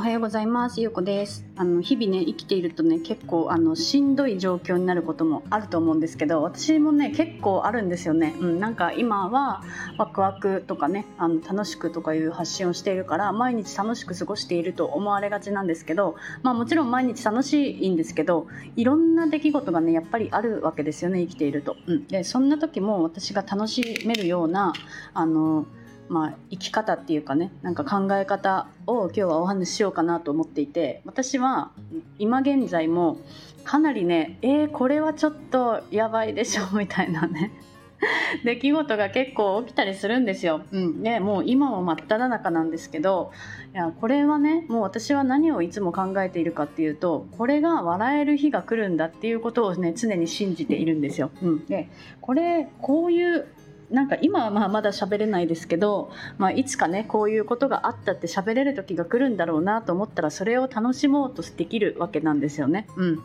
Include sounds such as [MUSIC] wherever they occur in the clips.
おはようございます。ゆうこです。あの日々ね生きているとね結構あのしんどい状況になることもあると思うんですけど、私もね結構あるんですよね。うん、なんか今はワクワクとかねあの楽しくとかいう発信をしているから毎日楽しく過ごしていると思われがちなんですけど、まあもちろん毎日楽しいんですけど、いろんな出来事がねやっぱりあるわけですよね生きていると。うん、でそんな時も私が楽しめるようなあのまあ、生き方っていうかねなんか考え方を今日はお話ししようかなと思っていて私は今現在もかなりねえー、これはちょっとやばいでしょみたいなね [LAUGHS] 出来事が結構起きたりするんですよ。うん、でもう今も真っ只中なんですけどいやこれはねもう私は何をいつも考えているかっていうとこれが笑える日が来るんだっていうことをね常に信じているんですよ。うん、でこれこういうなんか今はまあまだ喋れないですけど、まあ、いつかねこういうことがあったって喋れる時が来るんだろうなと思ったらそれを楽しもうとできるわけなんですよね。うん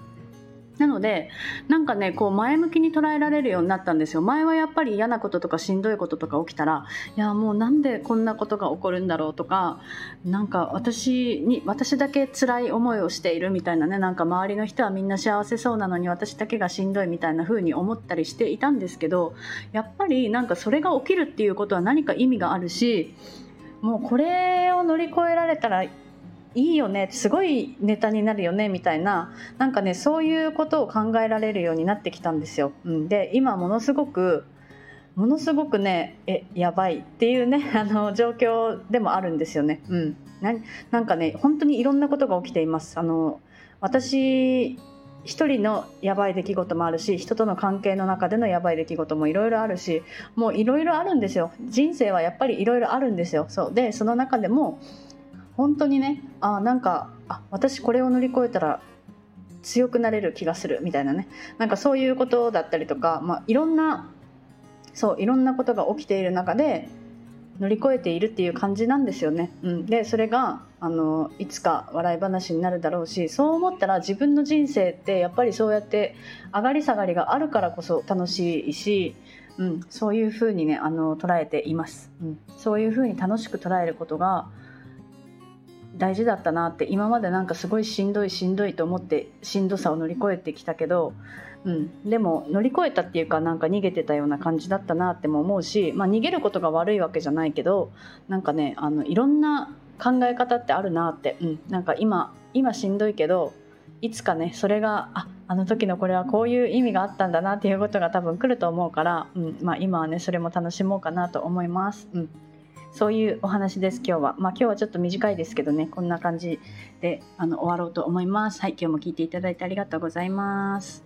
なのでなんかねこう前向きに捉えられるようになったんですよ。前はやっぱり嫌なこととかしんどいこととか起きたらいやもうなんでこんなことが起こるんだろうとかなんか私に私だけ辛い思いをしているみたいなねなんか周りの人はみんな幸せそうなのに私だけがしんどいみたいな風に思ったりしていたんですけどやっぱりなんかそれが起きるっていうことは何か意味があるしもうこれを乗り越えられたらいいよねすごいネタになるよねみたいななんかねそういうことを考えられるようになってきたんですよ。うん、で今ものすごくものすごくねえやばいっていうね [LAUGHS] あの状況でもあるんですよね。うん、ななんかね本当にいろんなことが起きています。あの私一人のやばい出来事もあるし人との関係の中でのやばい出来事もいろいろあるしもういろいろあるんですよ人生はやっぱりいろいろあるんですよそうでその中でも本当にねあなんかあ私これを乗り越えたら強くなれる気がするみたいなねなんかそういうことだったりとか、まあ、いろんなそういろんなことが起きている中で乗り越えているっていう感じなんですよね。うん、でそれがあのいつか笑い話になるだろうしそう思ったら自分の人生ってやっぱりそうやって上がり下がりがあるからこそ楽しいし、うん、そういうふうにねあの捉えています、うん。そういうふうに楽しく捉えることが大事だったなって今までなんかすごいしんどいしんどいと思ってしんどさを乗り越えてきたけど、うん、でも乗り越えたっていうかなんか逃げてたような感じだったなっても思うし、まあ、逃げることが悪いわけじゃないけどなんかねあのいろんな考え方ってあるなって、うん、なんか今今しんどいけどいつかねそれがああの時のこれはこういう意味があったんだなっていうことが多分来ると思うから、うん。まあ、今はねそれも楽しもうかなと思います。うん。そういうお話です今日は。まあ今日はちょっと短いですけどねこんな感じであの終わろうと思います。はい今日も聞いていただいてありがとうございます。